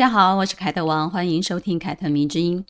大家好，我是凯特王，欢迎收听凯特迷之音。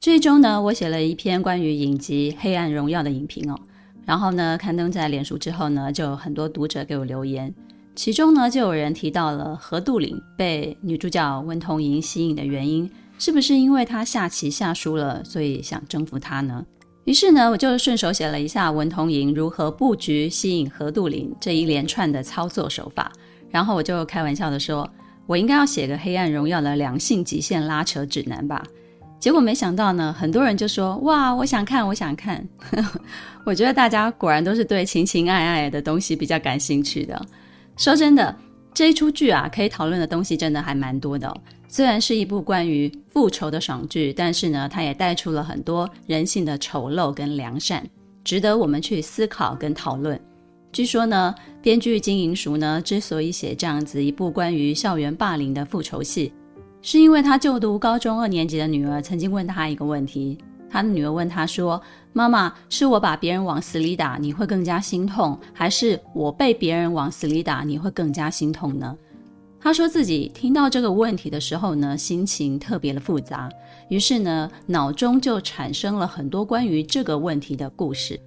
这一周呢，我写了一篇关于影集《黑暗荣耀》的影评哦，然后呢，刊登在脸书之后呢，就有很多读者给我留言，其中呢，就有人提到了何杜岭被女主角温童莹吸引的原因，是不是因为她下棋下输了，所以想征服她呢？于是呢，我就顺手写了一下文童莹如何布局吸引何杜林这一连串的操作手法，然后我就开玩笑的说，我应该要写个《黑暗荣耀》的两性极限拉扯指南吧。结果没想到呢，很多人就说：“哇，我想看，我想看。”我觉得大家果然都是对情情爱爱的东西比较感兴趣的。说真的，这一出剧啊，可以讨论的东西真的还蛮多的。虽然是一部关于复仇的爽剧，但是呢，它也带出了很多人性的丑陋跟良善，值得我们去思考跟讨论。据说呢，编剧金银淑呢，之所以写这样子一部关于校园霸凌的复仇戏。是因为他就读高中二年级的女儿曾经问他一个问题，他的女儿问他说：“妈妈，是我把别人往死里打，你会更加心痛，还是我被别人往死里打，你会更加心痛呢？”他说自己听到这个问题的时候呢，心情特别的复杂，于是呢，脑中就产生了很多关于这个问题的故事。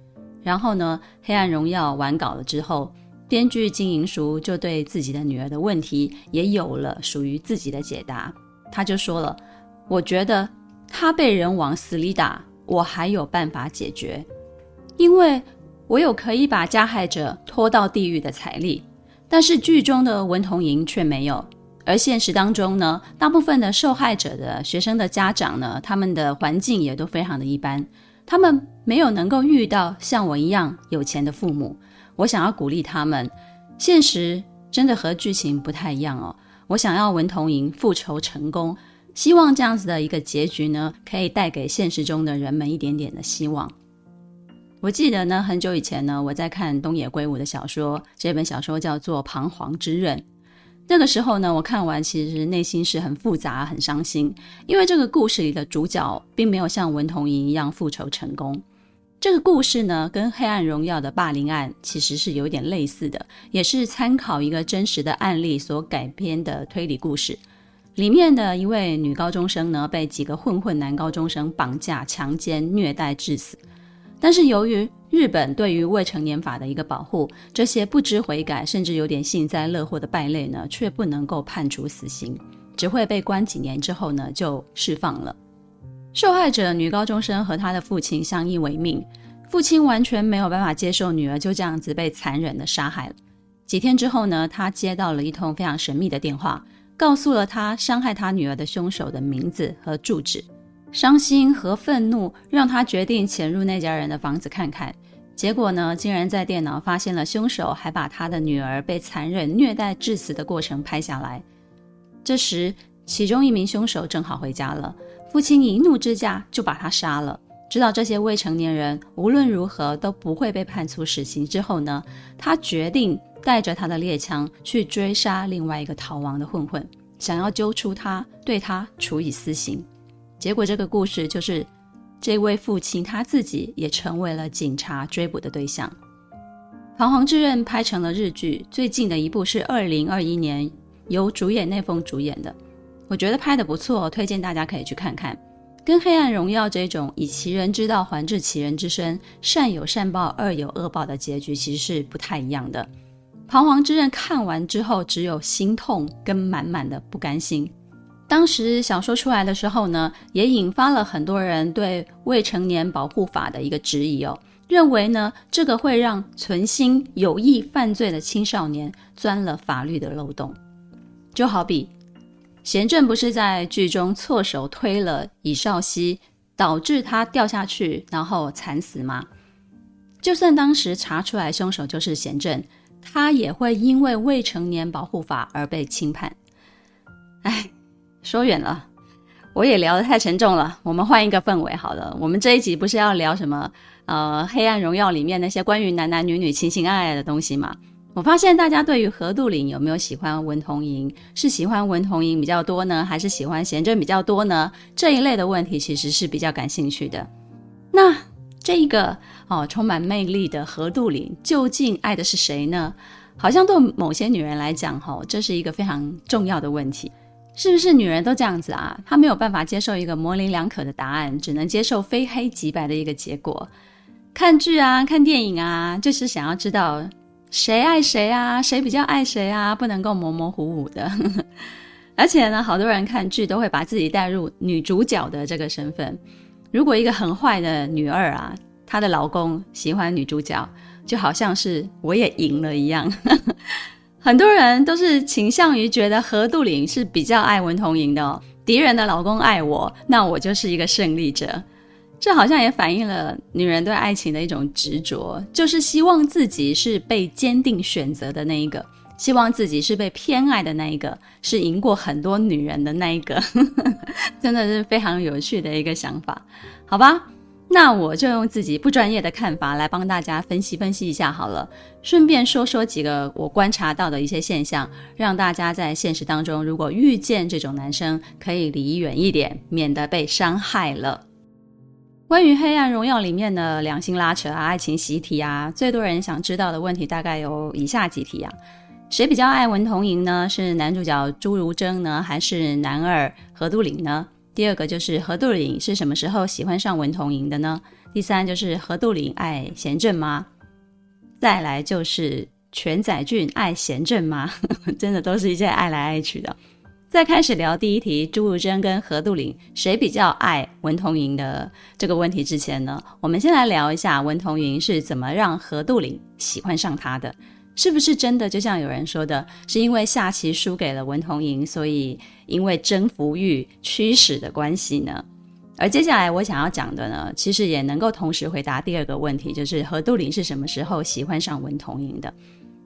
然后呢，《黑暗荣耀》完稿了之后，编剧金银淑就对自己的女儿的问题也有了属于自己的解答。他就说了：“我觉得他被人往死里打，我还有办法解决，因为我有可以把加害者拖到地狱的财力。但是剧中的文童莹却没有，而现实当中呢，大部分的受害者的学生的家长呢，他们的环境也都非常的一般，他们没有能够遇到像我一样有钱的父母。我想要鼓励他们，现实真的和剧情不太一样哦。”我想要文童莹复仇成功，希望这样子的一个结局呢，可以带给现实中的人们一点点的希望。我记得呢，很久以前呢，我在看东野圭吾的小说，这本小说叫做《彷徨之刃》。那个时候呢，我看完其实内心是很复杂、很伤心，因为这个故事里的主角并没有像文童莹一样复仇成功。这个故事呢，跟《黑暗荣耀》的霸凌案其实是有点类似的，也是参考一个真实的案例所改编的推理故事。里面的一位女高中生呢，被几个混混男高中生绑架、强奸、虐待致死。但是由于日本对于未成年法的一个保护，这些不知悔改甚至有点幸灾乐祸的败类呢，却不能够判处死刑，只会被关几年之后呢，就释放了。受害者女高中生和她的父亲相依为命，父亲完全没有办法接受女儿就这样子被残忍的杀害了。几天之后呢，他接到了一通非常神秘的电话，告诉了他伤害他女儿的凶手的名字和住址。伤心和愤怒让他决定潜入那家人的房子看看，结果呢，竟然在电脑发现了凶手还把他的女儿被残忍虐待致死的过程拍下来。这时，其中一名凶手正好回家了。父亲一怒之下就把他杀了。知道这些未成年人无论如何都不会被判处死刑之后呢，他决定带着他的猎枪去追杀另外一个逃亡的混混，想要揪出他，对他处以私刑。结果这个故事就是这位父亲他自己也成为了警察追捕的对象。《彷徨之刃》拍成了日剧，最近的一部是二零二一年由主演内丰主演的。我觉得拍得不错，推荐大家可以去看看。跟《黑暗荣耀》这种以其人之道还治其人之身，善有善报，恶有恶报的结局其实是不太一样的。《彷徨之刃》看完之后，只有心痛跟满满的不甘心。当时小说出来的时候呢，也引发了很多人对未成年保护法的一个质疑哦，认为呢这个会让存心有意犯罪的青少年钻了法律的漏洞，就好比。贤正不是在剧中错手推了尹少熙，导致他掉下去，然后惨死吗？就算当时查出来凶手就是贤正，他也会因为未成年保护法而被轻判。哎，说远了，我也聊得太沉重了，我们换一个氛围好了。我们这一集不是要聊什么呃《黑暗荣耀》里面那些关于男男女女情情爱爱的东西吗？我发现大家对于何杜岭有没有喜欢文童莹，是喜欢文童莹比较多呢，还是喜欢贤贞比较多呢？这一类的问题其实是比较感兴趣的。那这一个哦充满魅力的何杜岭究竟爱的是谁呢？好像对某些女人来讲，哈，这是一个非常重要的问题。是不是女人都这样子啊？她没有办法接受一个模棱两可的答案，只能接受非黑即白的一个结果。看剧啊，看电影啊，就是想要知道。谁爱谁啊？谁比较爱谁啊？不能够模模糊糊的。而且呢，好多人看剧都会把自己带入女主角的这个身份。如果一个很坏的女二啊，她的老公喜欢女主角，就好像是我也赢了一样。很多人都是倾向于觉得何杜岭是比较爱文童莹的哦。敌人的老公爱我，那我就是一个胜利者。这好像也反映了女人对爱情的一种执着，就是希望自己是被坚定选择的那一个，希望自己是被偏爱的那一个，是赢过很多女人的那一个，真的是非常有趣的一个想法，好吧？那我就用自己不专业的看法来帮大家分析分析一下好了，顺便说说几个我观察到的一些现象，让大家在现实当中如果遇见这种男生，可以离远一点，免得被伤害了。关于《黑暗荣耀》里面的两性拉扯啊、爱情习题啊，最多人想知道的问题大概有以下几题啊：谁比较爱文童莹呢？是男主角朱如楨呢，还是男二何杜岭呢？第二个就是何杜岭是什么时候喜欢上文童莹的呢？第三就是何杜岭爱贤正吗？再来就是全宰俊爱贤正吗？真的都是一些爱来爱去的。在开始聊第一题朱如珍跟何杜岭谁比较爱文童莹的这个问题之前呢，我们先来聊一下文童莹是怎么让何杜岭喜欢上他的，是不是真的就像有人说的，是因为下棋输给了文童莹，所以因为征服欲驱使的关系呢？而接下来我想要讲的呢，其实也能够同时回答第二个问题，就是何杜林是什么时候喜欢上文童莹的？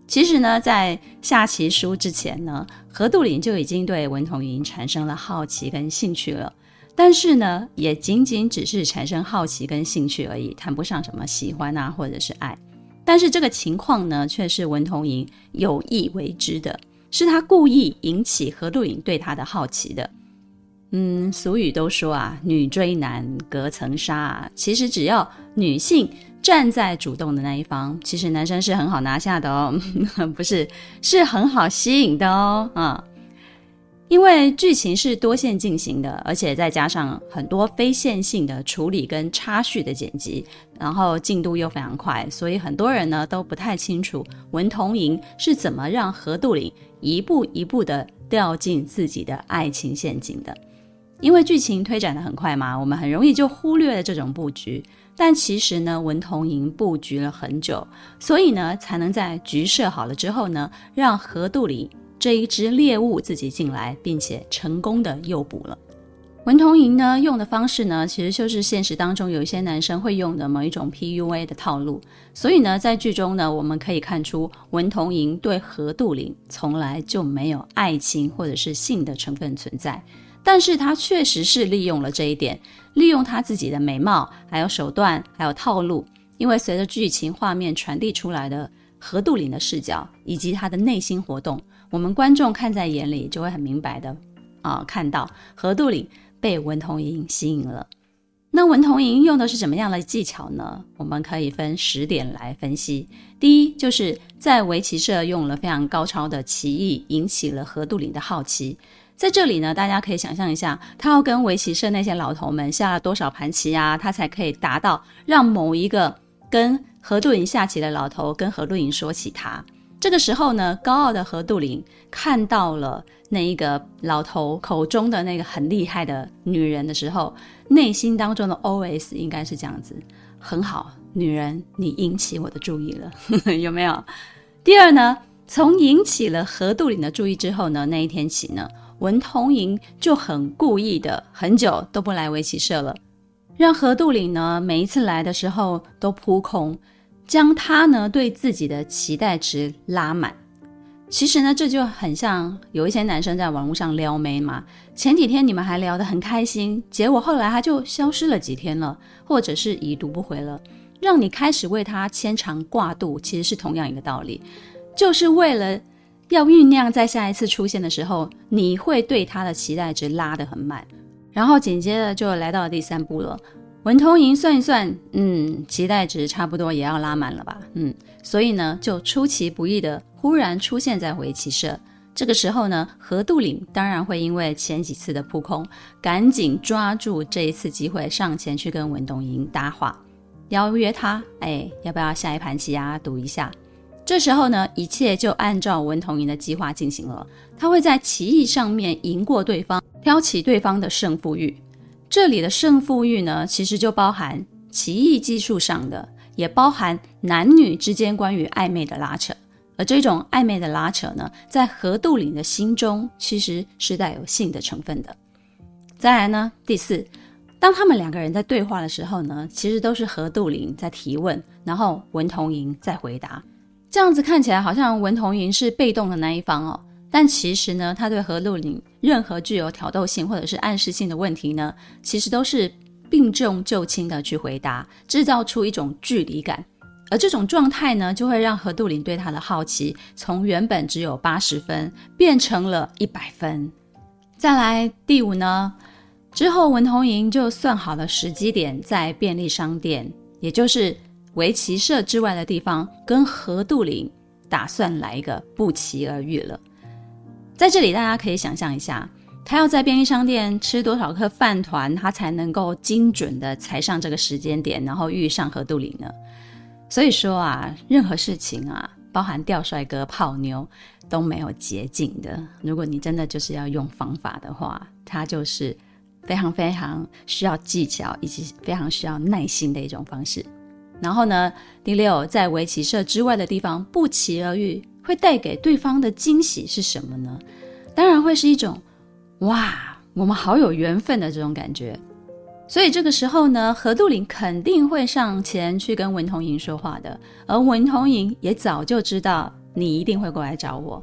其实呢，在下棋输之前呢，何杜林就已经对文童莹产生了好奇跟兴趣了。但是呢，也仅仅只是产生好奇跟兴趣而已，谈不上什么喜欢啊，或者是爱。但是这个情况呢，却是文童莹有意为之的，是他故意引起何露颖对他的好奇的。嗯，俗语都说啊，女追男隔层纱啊，其实只要女性。站在主动的那一方，其实男生是很好拿下的哦，不是，是很好吸引的哦，啊，因为剧情是多线进行的，而且再加上很多非线性的处理跟插叙的剪辑，然后进度又非常快，所以很多人呢都不太清楚文童莹是怎么让何杜岭一步一步的掉进自己的爱情陷阱的。因为剧情推展得很快嘛，我们很容易就忽略了这种布局。但其实呢，文童莹布局了很久，所以呢，才能在局设好了之后呢，让何杜岭这一只猎物自己进来，并且成功的诱捕了。文童莹呢，用的方式呢，其实就是现实当中有一些男生会用的某一种 PUA 的套路。所以呢，在剧中呢，我们可以看出文童莹对何杜岭从来就没有爱情或者是性的成分存在。但是他确实是利用了这一点，利用他自己的美貌，还有手段，还有套路。因为随着剧情画面传递出来的何杜岭的视角以及他的内心活动，我们观众看在眼里就会很明白的啊、看到何杜岭被文童莹吸引了。那文童莹用的是什么样的技巧呢？我们可以分十点来分析。第一，就是在围棋社用了非常高超的棋艺，引起了何杜岭的好奇。在这里呢，大家可以想象一下，他要跟围棋社那些老头们下了多少盘棋啊，他才可以达到让某一个跟何杜岭下棋的老头跟何杜岭说起他。这个时候呢，高傲的何杜岭看到了那一个老头口中的那个很厉害的女人的时候，内心当中的 OS 应该是这样子：很好，女人，你引起我的注意了，有没有？第二呢，从引起了何杜岭的注意之后呢，那一天起呢。文童莹就很故意的，很久都不来围棋社了，让何杜岭呢每一次来的时候都扑空，将他呢对自己的期待值拉满。其实呢，这就很像有一些男生在网络上撩妹嘛。前几天你们还聊得很开心，结果后来他就消失了几天了，或者是已读不回了，让你开始为他牵肠挂肚，其实是同样一个道理，就是为了要酝酿在下一次出现的时候，你会对他的期待值拉得很满，然后紧接着就来到了第三步了。文同珢算一算，嗯，期待值差不多也要拉满了吧，嗯，所以呢，就出其不意的忽然出现在围棋社。这个时候呢，何杜岭当然会因为前几次的扑空，赶紧抓住这一次机会上前去跟文同珢搭话，邀约他，哎，要不要下一盘棋啊，赌一下？这时候呢，一切就按照文同珢的计划进行了，他会在棋艺上面赢过对方，挑起对方的胜负欲。这里的胜负欲呢，其实就包含棋艺技术上的，也包含男女之间关于暧昧的拉扯。而这种暧昧的拉扯呢，在何杜岭的心中其实是带有性的成分的。再来呢，第四，当他们两个人在对话的时候呢，其实都是何杜岭在提问，然后文同莹在回答。这样子看起来好像文同莹是被动的那一方哦。但其实呢，他对何杜林任何具有挑逗性或者是暗示性的问题呢，其实都是避重就轻的去回答，制造出一种距离感。而这种状态呢，就会让何杜林对他的好奇从原本只有八十分变成了一百分。再来第五呢，之后文同莹就算好了时机点，在便利商店，也就是围棋社之外的地方，跟何杜林打算来一个不期而遇了。在这里，大家可以想象一下，他要在便利商店吃多少颗饭团，他才能够精准的踩上这个时间点，然后遇上何杜岭呢？所以说啊，任何事情啊，包含钓帅哥、泡妞，都没有捷径的。如果你真的就是要用方法的话，它就是非常非常需要技巧，以及非常需要耐心的一种方式。然后呢，第六，在围棋社之外的地方不期而遇。会带给对方的惊喜是什么呢？当然会是一种哇，我们好有缘分的这种感觉。所以这个时候呢，何杜岭肯定会上前去跟文同莹说话的，而文同莹也早就知道你一定会过来找我，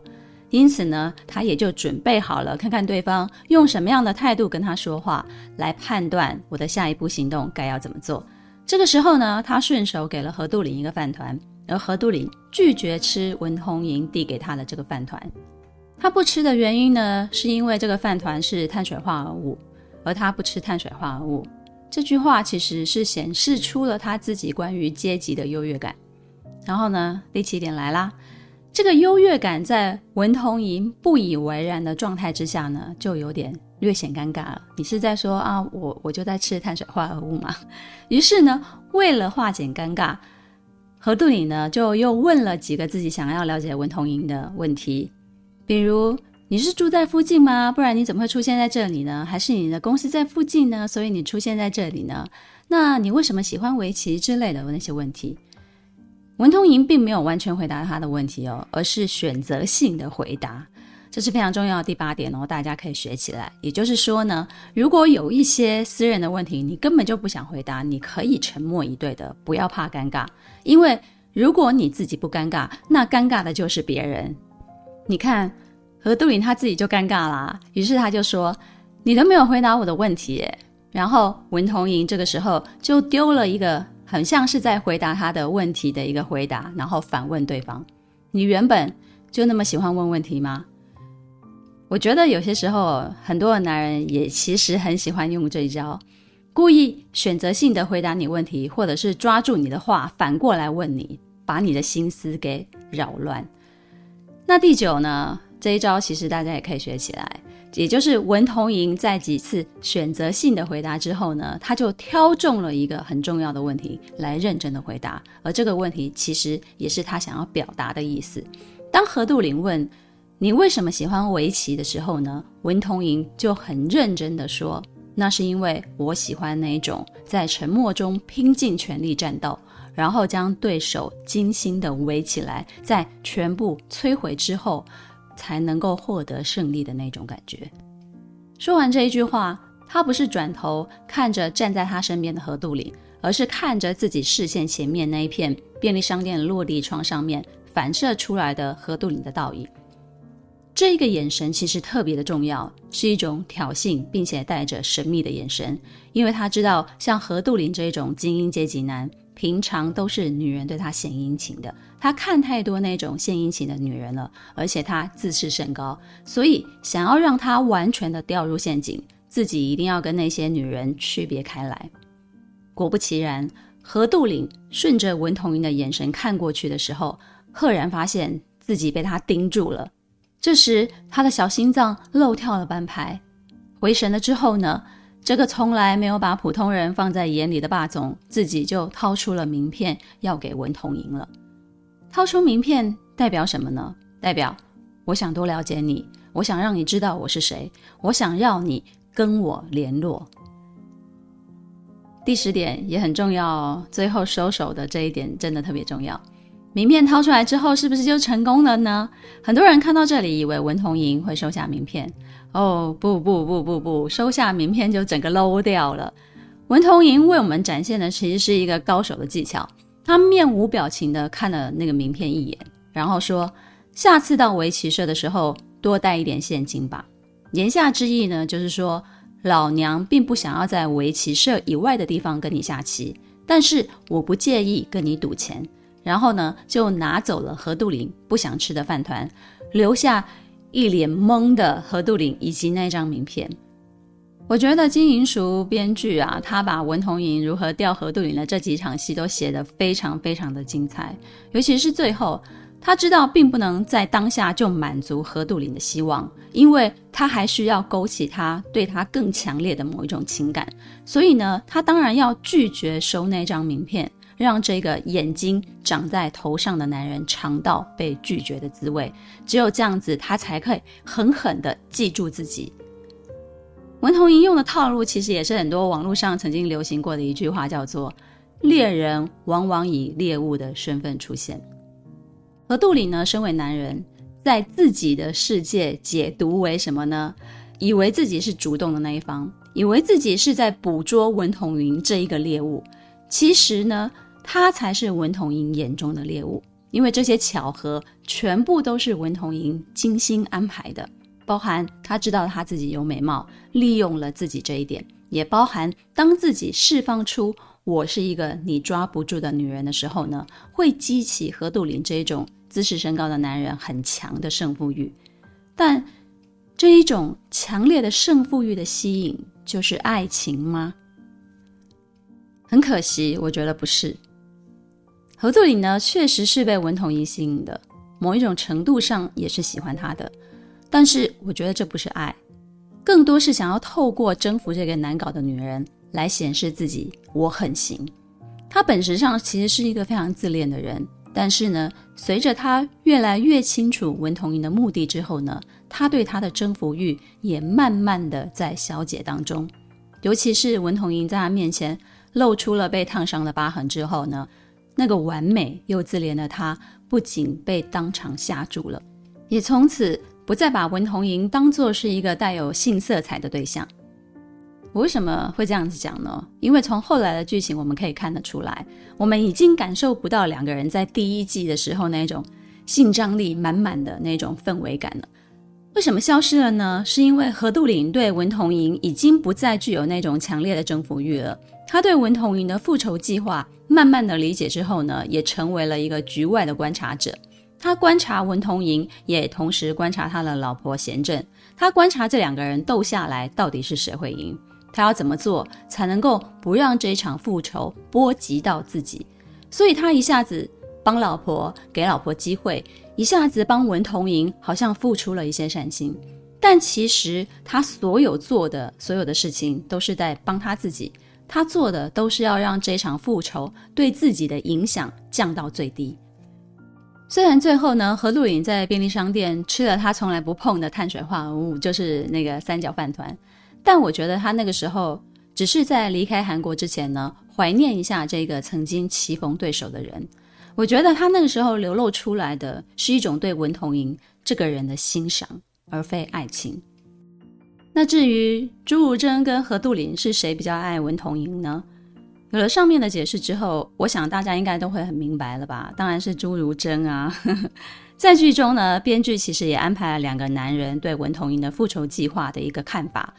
因此呢，他也就准备好了，看看对方用什么样的态度跟他说话，来判断我的下一步行动该要怎么做。这个时候呢，他顺手给了何杜岭一个饭团。而何杜林拒绝吃文同珢递给他的这个饭团，他不吃的原因呢，是因为这个饭团是碳水化合物，而他不吃碳水化合物。这句话其实是显示出了他自己关于阶级的优越感。然后呢，第七点来啦，这个优越感在文同珢不以为然的状态之下呢，就有点略显尴尬了。你是在说啊，我我就在吃碳水化合物嘛？于是呢，为了化解尴尬。何杜里呢，就又问了几个自己想要了解文同珢的问题，比如你是住在附近吗？不然你怎么会出现在这里呢？还是你的公司在附近呢？所以你出现在这里呢？那你为什么喜欢围棋之类的那些问题？文通银并没有完全回答他的问题哦，而是选择性的回答。这是非常重要的第八点哦，大家可以学起来。也就是说呢，如果有一些私人的问题，你根本就不想回答，你可以沉默以对的，不要怕尴尬。因为如果你自己不尴尬，那尴尬的就是别人。你看何杜岭他自己就尴尬啦，于是他就说：“你都没有回答我的问题。”然后文同莹这个时候就丢了一个很像是在回答他的问题的一个回答，然后反问对方：“你原本就那么喜欢问问题吗？”我觉得有些时候，很多的男人也其实很喜欢用这一招，故意选择性的回答你问题，或者是抓住你的话反过来问你，把你的心思给扰乱。那第九呢？这一招其实大家也可以学起来，也就是文同珢在几次选择性的回答之后呢，他就挑中了一个很重要的问题来认真的回答，而这个问题其实也是他想要表达的意思。当何杜岭问，你为什么喜欢围棋的时候呢？文同莹就很认真地说：“那是因为我喜欢那一种在沉默中拼尽全力战斗，然后将对手精心地围起来，在全部摧毁之后，才能够获得胜利的那种感觉。”说完这一句话，他不是转头看着站在他身边的何杜岭，而是看着自己视线前面那一片便利商店的落地窗上面反射出来的何杜岭的倒影。这个眼神其实特别的重要，是一种挑衅并且带着神秘的眼神，因为他知道像何杜陵这种精英阶级男，平常都是女人对他献殷勤的，他看太多那种献殷勤的女人了，而且他自视甚高，所以想要让他完全的掉入陷阱，自己一定要跟那些女人区别开来。果不其然，何杜陵顺着文同珢的眼神看过去的时候，赫然发现自己被他盯住了。这时，他的小心脏漏跳了半拍。回神了之后呢，这个从来没有把普通人放在眼里的霸总，自己就掏出了名片要给文同赢了。掏出名片代表什么呢？代表我想多了解你，我想让你知道我是谁，我想要你跟我联络。第十点也很重要哦，最后收手的这一点真的特别重要。名片掏出来之后，是不是就成功了呢？很多人看到这里，以为文同珢会收下名片。哦，不不不不不，收下名片就整个 low 掉了。文同珢为我们展现的其实是一个高手的技巧。他面无表情地看了那个名片一眼，然后说：“下次到围棋社的时候，多带一点现金吧。”言下之意呢，就是说老娘并不想要在围棋社以外的地方跟你下棋，但是我不介意跟你赌钱。然后呢，就拿走了何杜陵不想吃的饭团，留下一脸懵的何杜陵以及那张名片。我觉得金银淑编剧啊，他把文同珢如何钓何杜陵的这几场戏都写得非常非常的精彩，尤其是最后，他知道并不能在当下就满足何杜陵的希望，因为他还需要勾起他对他更强烈的某一种情感，所以呢，他当然要拒绝收那张名片。让这个眼睛长在头上的男人尝到被拒绝的滋味，只有这样子，他才可以狠狠地记住自己。文同珢用的套路，其实也是很多网络上曾经流行过的一句话，叫做“猎人往往以猎物的身份出现”。何杜陵呢，身为男人，在自己的世界解读为什么呢？以为自己是主动的那一方，以为自己是在捕捉文同珢这一个猎物，其实呢？他才是文同珢眼中的猎物，因为这些巧合全部都是文同珢精心安排的，包含他知道他自己有美貌，利用了自己这一点，也包含当自己释放出我是一个你抓不住的女人的时候呢，会激起何杜陵这一种自视甚高的男人很强的胜负欲。但这一种强烈的胜负欲的吸引，就是爱情吗？很可惜，我觉得不是。何杜里呢，确实是被文同珢吸引的，某一种程度上也是喜欢他的，但是我觉得这不是爱，更多是想要透过征服这个难搞的女人来显示自己我很行。他本质上其实是一个非常自恋的人，但是呢，随着他越来越清楚文同珢的目的之后呢，他对他的征服欲也慢慢的在消解当中，尤其是文同珢在他面前露出了被烫伤的疤痕之后呢。那个完美又自怜的他，不仅被当场吓住了，也从此不再把文同莹当作是一个带有性色彩的对象。我为什么会这样子讲呢？因为从后来的剧情我们可以看得出来，我们已经感受不到两个人在第一季的时候那种性张力满满的那种氛围感了。为什么消失了呢？是因为何杜陵对文同莹已经不再具有那种强烈的征服欲了。他对文同莹的复仇计划慢慢的理解之后呢，也成为了一个局外的观察者。他观察文同莹，也同时观察他的老婆贤正。他观察这两个人斗下来，到底是谁会赢？他要怎么做才能够不让这一场复仇波及到自己？所以他一下子帮老婆，给老婆机会；一下子帮文同莹，好像付出了一些善心。但其实他所有做的所有的事情，都是在帮他自己。他做的都是要让这场复仇对自己的影响降到最低。虽然最后呢，何杜陵在便利商店吃了他从来不碰的碳水化合物，就是那个三角饭团，但我觉得他那个时候只是在离开韩国之前呢，怀念一下这个曾经棋逢对手的人。我觉得他那个时候流露出来的是一种对文同珢这个人的欣赏，而非爱情。那至于朱如真跟何杜林是谁比较爱文同珢呢？有了上面的解释之后，我想大家应该都会很明白了吧？当然是朱如真啊。在剧中呢，编剧其实也安排了两个男人对文同珢的复仇计划的一个看法。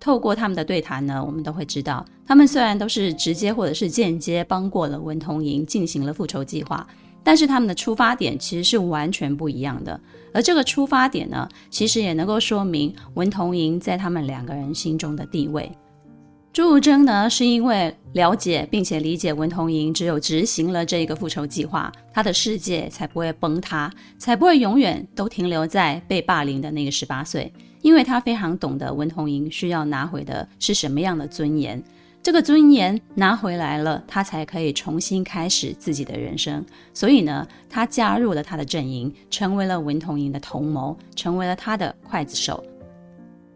透过他们的对谈呢，我们都会知道，他们虽然都是直接或者是间接帮过了文同珢进行了复仇计划，但是他们的出发点其实是完全不一样的。而这个出发点呢，其实也能够说明文同莹在他们两个人心中的地位。朱如真呢，是因为了解并且理解文同莹，只有执行了这一个复仇计划，他的世界才不会崩塌，才不会永远都停留在被霸凌的那个十八岁。因为他非常懂得文同莹需要拿回的是什么样的尊严，这个尊严拿回来了，他才可以重新开始自己的人生。所以呢，他加入了他的阵营，成为了文同珢的同谋，成为了他的刽子手。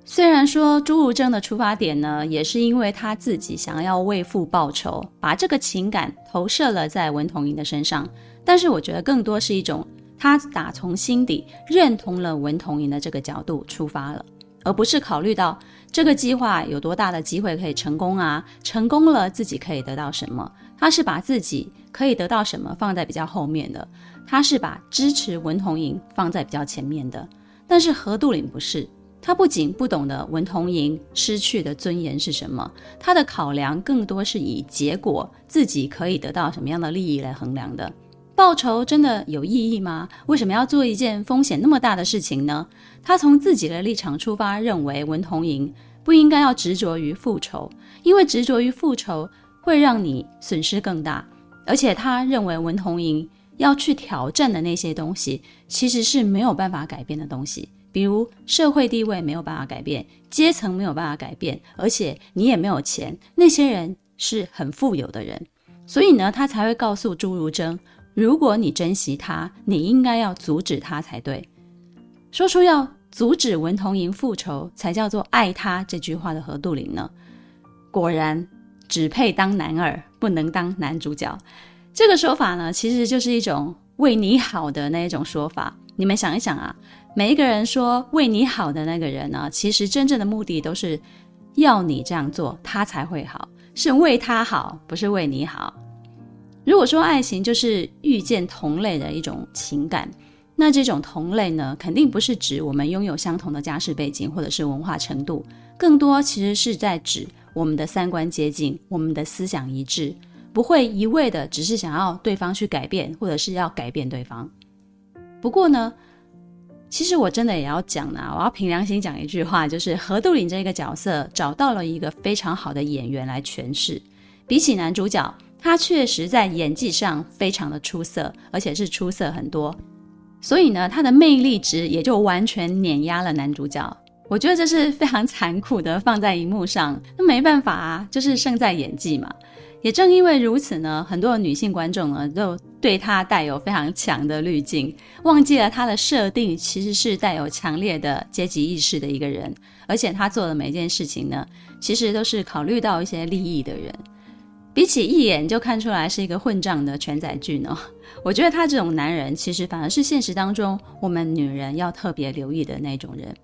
虽然说朱如真的出发点呢，也是因为他自己想要为父报仇，把这个情感投射了在文同珢的身上，但是我觉得更多是一种他打从心底认同了文同珢的这个角度出发了，而不是考虑到这个计划有多大的机会可以成功啊，成功了自己可以得到什么，他是把自己可以得到什么放在比较后面的，他是把支持文同珢放在比较前面的，但是何杜岭不是。他不仅不懂得文同珢失去的尊严是什么，他的考量更多是以结果自己可以得到什么样的利益来衡量的。报仇真的有意义吗？为什么要做一件风险那么大的事情呢？他从自己的立场出发，认为文同珢不应该要执着于复仇，因为执着于复仇会让你损失更大。而且他认为文同珢要去挑战的那些东西，其实是没有办法改变的东西。比如社会地位没有办法改变，阶层没有办法改变，而且你也没有钱。那些人是很富有的人，所以呢，他才会告诉朱如真：如果你珍惜他，你应该要阻止他才对。说出要阻止文同珢复仇才叫做爱他这句话的何杜林呢，果然只配当男二，不能当男主角。这个说法呢，其实就是一种为你好的那一种说法。你们想一想啊。每一个人说为你好的那个人呢，其实真正的目的都是要你这样做，他才会好，是为他好，不是为你好。如果说爱情就是遇见同类的一种情感，那这种同类呢，肯定不是指我们拥有相同的家世背景或者是文化程度，更多其实是在指我们的三观接近，我们的思想一致，不会一味的只是想要对方去改变，或者是要改变对方。不过呢，其实我真的也要讲呢，我要凭良心讲一句话，就是何杜岭这个角色找到了一个非常好的演员来诠释。比起男主角，他确实在演技上非常的出色，而且是出色很多。所以呢，他的魅力值也就完全碾压了男主角。我觉得这是非常残酷的，放在荧幕上，那没办法啊，就是胜在演技嘛。也正因为如此呢，很多女性观众呢都对他带有非常强的滤镜，忘记了他的设定其实是带有强烈的阶级意识的一个人，而且他做的每件事情呢，其实都是考虑到一些利益的人。比起一眼就看出来是一个混账的全载具呢，我觉得他这种男人其实反而是现实当中我们女人要特别留意的那种人，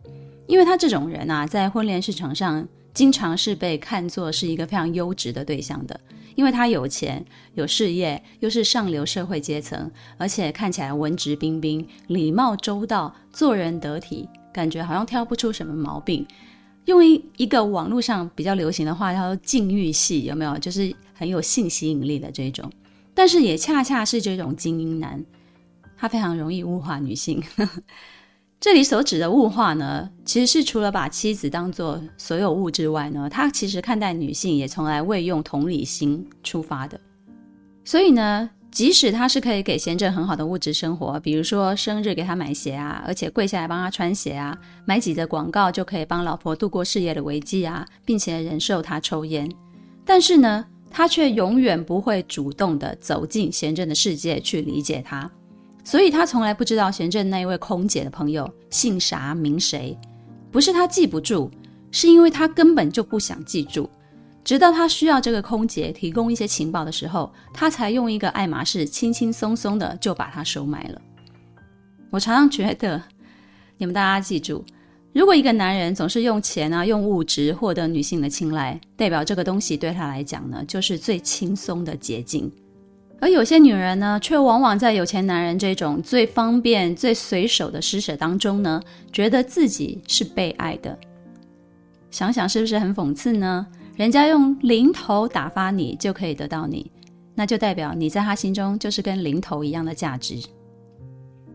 因为他这种人啊，在婚恋市场上经常是被看作是一个非常优质的对象的。因为他有钱、有事业，又是上流社会阶层，而且看起来文质彬彬、礼貌周到、做人得体，感觉好像挑不出什么毛病。用一一个网络上比较流行的话叫“禁欲系”，有没有？就是很有性吸引力的这种。但是也恰恰是这种精英男，他非常容易物化女性。这里所指的物化呢，其实是除了把妻子当做所有物之外呢，他其实看待女性也从来未用同理心出发的。所以呢，即使他是可以给贤正很好的物质生活，比如说生日给他买鞋啊，而且跪下来帮他穿鞋啊，买几则广告就可以帮老婆度过事业的危机啊，并且忍受他抽烟，但是呢，他却永远不会主动的走进贤正的世界去理解他。所以他从来不知道贤正那一位空姐的朋友姓啥名谁，不是他记不住，是因为他根本就不想记住。直到他需要这个空姐提供一些情报的时候，他才用一个爱马仕轻轻松松的就把它收买了。我常常觉得，你们大家记住，如果一个男人总是用钱啊、用物质获得女性的青睐，代表这个东西对他来讲呢，就是最轻松的捷径。而有些女人呢，却往往在有钱男人这种最方便、最随手的施舍当中呢，觉得自己是被爱的。想想是不是很讽刺呢？人家用零头打发你就可以得到你，那就代表你在他心中就是跟零头一样的价值。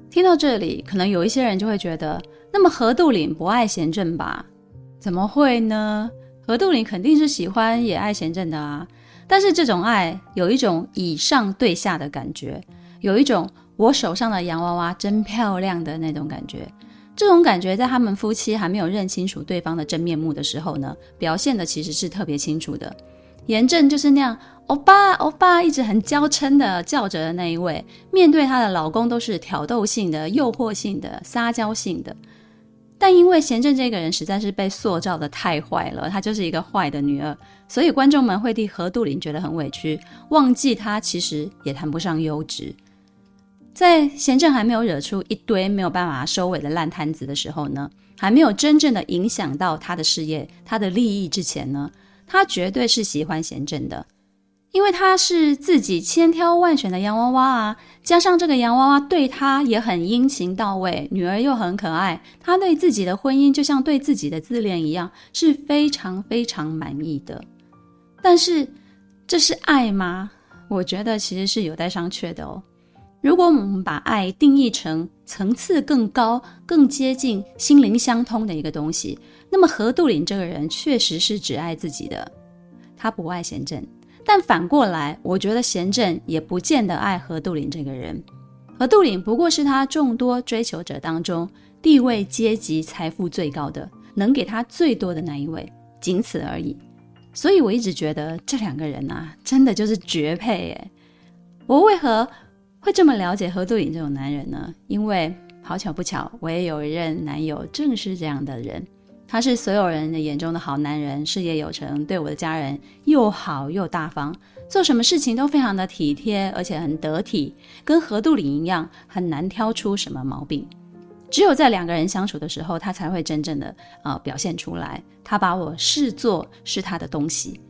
听到这里，可能有一些人就会觉得，那么何杜岭不爱贤正吧？怎么会呢？何杜岭肯定是喜欢也爱贤正的啊。但是这种爱有一种以上对下的感觉，有一种我手上的洋娃娃真漂亮的那种感觉。这种感觉在他们夫妻还没有认清楚对方的真面目的时候呢，表现的其实是特别清楚的。贤正就是那样欧巴欧巴一直很娇嗔的叫着的那一位，面对她的老公都是挑逗性的、诱惑性的、撒娇性的。但因为贤正这个人实在是被塑造的太坏了，她就是一个坏的女儿，所以观众们会替何杜林觉得很委屈，忘记她其实也谈不上优质。在贤正还没有惹出一堆没有办法收尾的烂摊子的时候呢，还没有真正的影响到他的事业、他的利益之前呢，他绝对是喜欢贤正的。因为他是自己千挑万选的洋娃娃啊，加上这个洋娃娃对他也很殷勤到位，女儿又很可爱，他对自己的婚姻就像对自己的自恋一样，是非常非常满意的。但是这是爱吗？我觉得其实是有待商榷的哦。如果我们把爱定义成层次更高、更接近心灵相通的一个东西，那么何杜岭这个人确实是只爱自己的，他不爱贤正。但反过来，我觉得贤正也不见得爱何杜岭这个人。何杜岭不过是他众多追求者当中地位、阶级、财富最高的，能给他最多的那一位，仅此而已。所以我一直觉得这两个人啊，真的就是绝配诶。我为何会这么了解何杜岭这种男人呢？因为好巧不巧，我也有一任男友正是这样的人。他是所有人的眼中的好男人，事业有成，对我的家人又好又大方，做什么事情都非常的体贴，而且很得体，跟何杜岭一样，很难挑出什么毛病。只有在两个人相处的时候，他才会真正的呃表现出来。他把我视作是他的东西，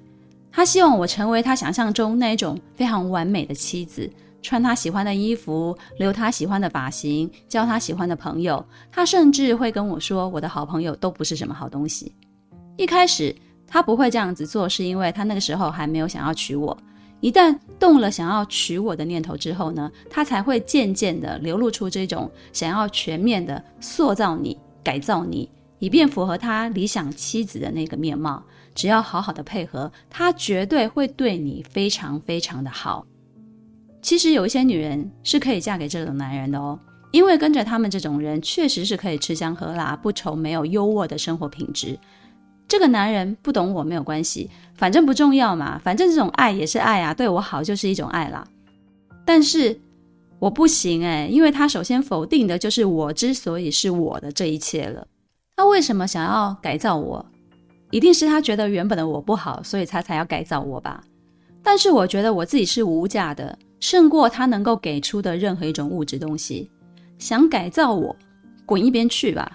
他希望我成为他想象中那一种非常完美的妻子。穿他喜欢的衣服，留他喜欢的发型，交他喜欢的朋友。他甚至会跟我说：“我的好朋友都不是什么好东西。”一开始他不会这样子做，是因为他那个时候还没有想要娶我。一旦动了想要娶我的念头之后呢，他才会渐渐的流露出这种想要全面的塑造你、改造你，以便符合他理想妻子的那个面貌。只要好好的配合，他绝对会对你非常非常的好。其实有一些女人是可以嫁给这种男人的哦，因为跟着他们这种人，确实是可以吃香喝辣，不愁没有优渥的生活品质。这个男人不懂我没有关系，反正不重要嘛，反正这种爱也是爱啊，对我好就是一种爱啦。但是我不行诶，因为他首先否定的就是我之所以是我的这一切了。他为什么想要改造我？一定是他觉得原本的我不好，所以他才要改造我吧。但是我觉得我自己是无价的。胜过他能够给出的任何一种物质东西。想改造我，滚一边去吧！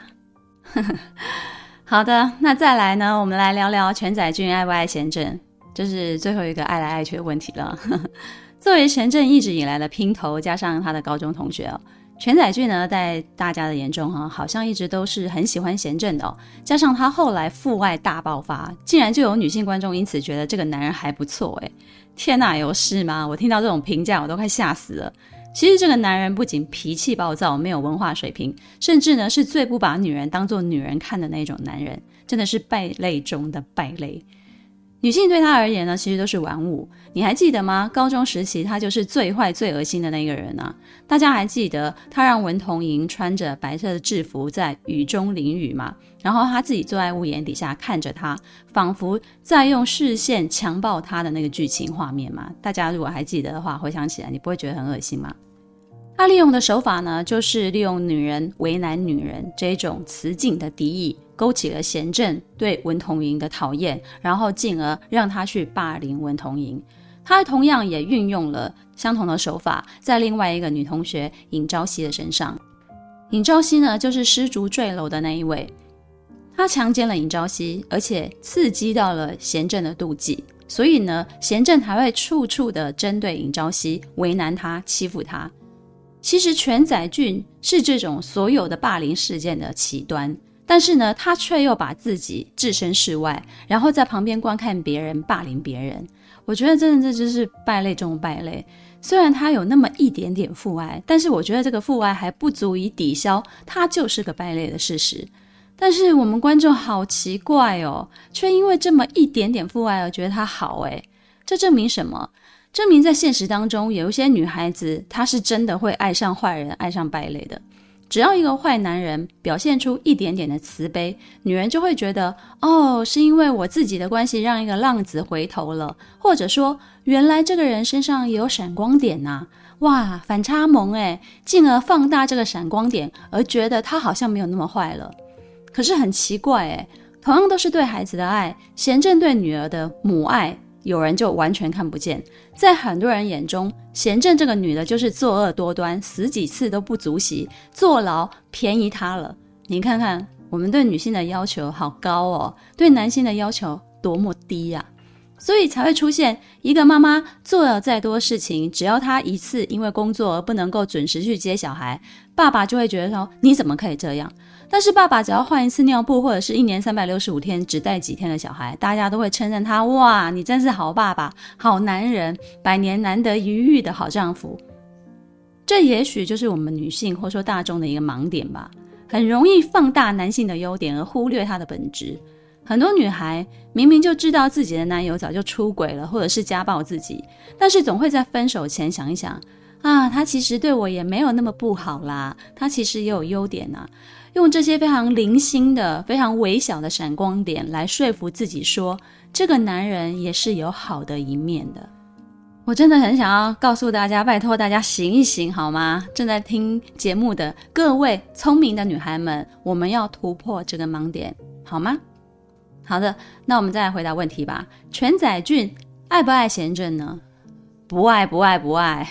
好的，那再来呢？我们来聊聊全载俊爱不爱贤正，这是最后一个爱来爱去的问题了。作为贤正一直以来的姘头，加上他的高中同学哦。全载俊呢，在大家的眼中哈，好像一直都是很喜欢贤正的哦。加上他后来父爱大爆发，竟然就有女性观众因此觉得这个男人还不错诶。天哪，有事吗？我听到这种评价，我都快吓死了。其实这个男人不仅脾气暴躁，没有文化水平，甚至呢是最不把女人当做女人看的那种男人，真的是败类中的败类。女性对他而言呢，其实都是玩物。你还记得吗？高中时期，他就是最坏、最恶心的那个人啊！大家还记得他让文同莹穿着白色的制服在雨中淋雨吗？然后他自己坐在屋檐底下看着他，仿佛在用视线强暴他的那个剧情画面吗？大家如果还记得的话，回想起来，你不会觉得很恶心吗？他利用的手法呢，就是利用女人为难女人这种雌竞的敌意。勾起了贤正对文同莹的讨厌，然后进而让他去霸凌文同莹。他同样也运用了相同的手法，在另外一个女同学尹朝夕的身上。尹朝夕呢，就是失足坠楼的那一位。他强奸了尹朝夕，而且刺激到了贤正的妒忌，所以呢，贤正还会处处的针对尹朝夕，为难他，欺负他。其实全宰俊是这种所有的霸凌事件的起端，但是呢，他却又把自己置身事外，然后在旁边观看别人霸凌别人。我觉得真的这就是败类中的败类。虽然他有那么一点点父爱，但是我觉得这个父爱还不足以抵消他就是个败类的事实。但是我们观众好奇怪哦，却因为这么一点点父爱而觉得他好诶，这证明什么？证明在现实当中，有一些女孩子，她是真的会爱上坏人，爱上败类的。只要一个坏男人表现出一点点的慈悲，女人就会觉得，哦，是因为我自己的关系让一个浪子回头了，或者说，原来这个人身上也有闪光点呐，哇，反差萌诶，进而放大这个闪光点，而觉得他好像没有那么坏了。可是很奇怪诶，同样都是对孩子的爱，贤正对女儿的母爱。有人就完全看不见，在很多人眼中，贤正这个女的就是作恶多端，死几次都不足惜，坐牢便宜她了。你看看，我们对女性的要求好高哦，对男性的要求多么低呀、所以才会出现一个妈妈做了再多事情，只要她一次因为工作而不能够准时去接小孩，爸爸就会觉得说：你怎么可以这样？但是爸爸只要换一次尿布，或者是一年三百六十五天只带几天的小孩，大家都会称赞他：哇，你真是好爸爸、好男人，百年难得一遇的好丈夫。这也许就是我们女性或说大众的一个盲点吧，很容易放大男性的优点而忽略他的本质。很多女孩明明就知道自己的男友早就出轨了，或者是家暴自己，但是总会在分手前想一想：啊，他其实对我也没有那么不好啦，他其实也有优点呐。用这些非常零星的、非常微小的闪光点来说服自己说，这个男人也是有好的一面的。我真的很想要告诉大家，拜托大家醒一醒好吗？正在听节目的各位聪明的女孩们，我们要突破这个盲点，好吗？好的，那我们再来回答问题吧。全宰俊爱不爱贤正呢？不爱，不爱，不爱。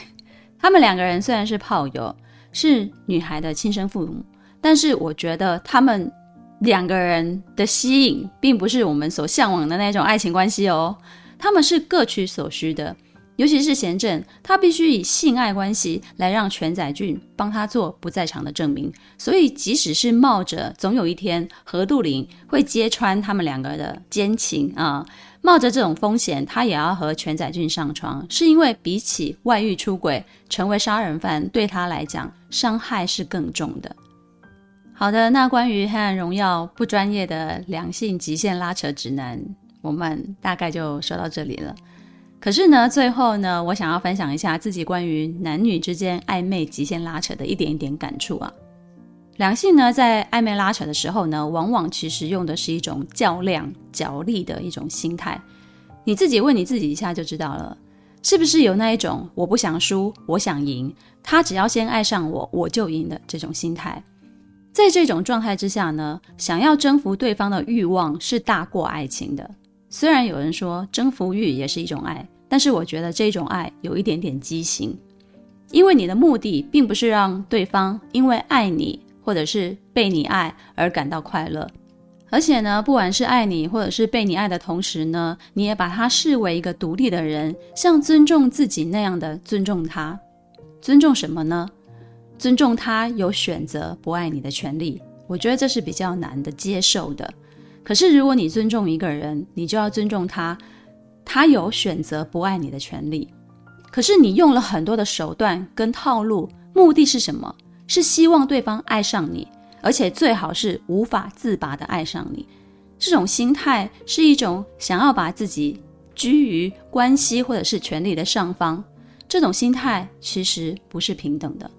他们两个人虽然是炮友，是女孩的亲生父母。但是我觉得他们两个人的吸引，并不是我们所向往的那种爱情关系哦。他们是各取所需的，尤其是贤正，他必须以性爱关系来让全宰俊帮他做不在场的证明。所以，即使是冒着总有一天何杜林会揭穿他们两个的奸情啊，冒着这种风险，他也要和全宰俊上床，是因为比起外遇出轨，成为杀人犯对他来讲伤害是更重的。好的，那关于《黑暗荣耀》不专业的两性极限拉扯指南，我们大概就说到这里了。可是呢，最后呢，我想要分享一下自己关于男女之间暧昧极限拉扯的一点一点感触啊。两性呢，在暧昧拉扯的时候呢，往往其实用的是一种较量、角力的一种心态。你自己问你自己一下就知道了，是不是有那一种我不想输，我想赢，他只要先爱上我，我就赢的这种心态。在这种状态之下呢，想要征服对方的欲望是大过爱情的。虽然有人说征服欲也是一种爱，但是我觉得这种爱有一点点畸形，因为你的目的并不是让对方因为爱你或者是被你爱而感到快乐，而且呢，不管是爱你或者是被你爱的同时呢，你也把他视为一个独立的人，像尊重自己那样的尊重他。尊重什么呢？尊重他有选择不爱你的权利，我觉得这是比较难的接受的。可是如果你尊重一个人，你就要尊重他，他有选择不爱你的权利。可是你用了很多的手段跟套路，目的是什么？是希望对方爱上你，而且最好是无法自拔的爱上你。这种心态是一种想要把自己居于关系或者是权力的上方，这种心态其实不是平等的。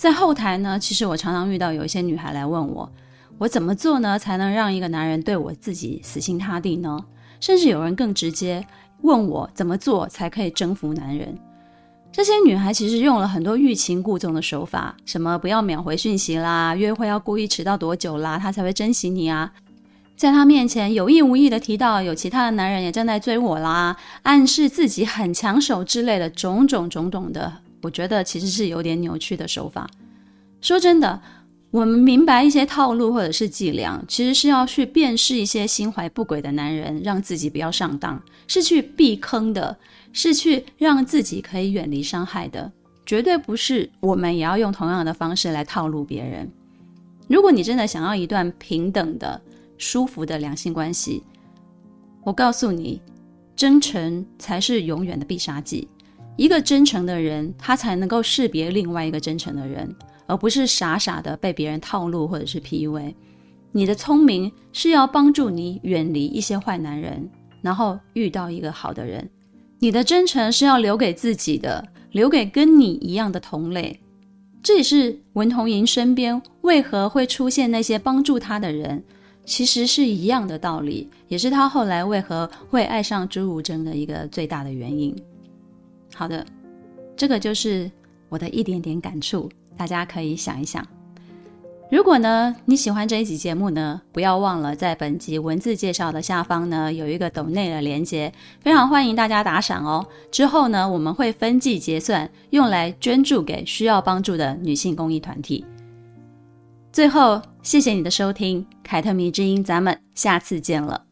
在后台呢，其实我常常遇到有一些女孩来问我，我怎么做呢，才能让一个男人对我自己死心塌地呢？甚至有人更直接问我怎么做才可以征服男人。这些女孩其实用了很多欲擒故纵的手法，什么不要秒回讯息啦，约会要故意迟到多久啦，他才会珍惜你啊，在他面前有意无意的提到有其他的男人也正在追我啦，暗示自己很抢手之类的种种种种的。我觉得其实是有点扭曲的手法。说真的，我们明白一些套路或者是伎俩，其实是要去辨识一些心怀不轨的男人，让自己不要上当，是去避坑的，是去让自己可以远离伤害的，绝对不是我们也要用同样的方式来套路别人。如果你真的想要一段平等的、舒服的两性关系，我告诉你，真诚才是永远的必杀技。一个真诚的人，他才能够识别另外一个真诚的人。而不是傻傻的被别人套路或者是 PUA。你的聪明是要帮助你远离一些坏男人，然后遇到一个好的人。你的真诚是要留给自己的，留给跟你一样的同类。这也是文同莹身边为何会出现那些帮助他的人，其实是一样的道理，也是他后来为何会爱上朱如真的一个最大的原因。好的，这个就是我的一点点感触。大家可以想一想，如果呢你喜欢这一集节目呢，不要忘了在本集文字介绍的下方呢有一个抖内的连接，非常欢迎大家打赏哦。之后呢我们会分季结算，用来捐助给需要帮助的女性公益团体。最后，谢谢你的收听，凯特迷之音，咱们下次见了。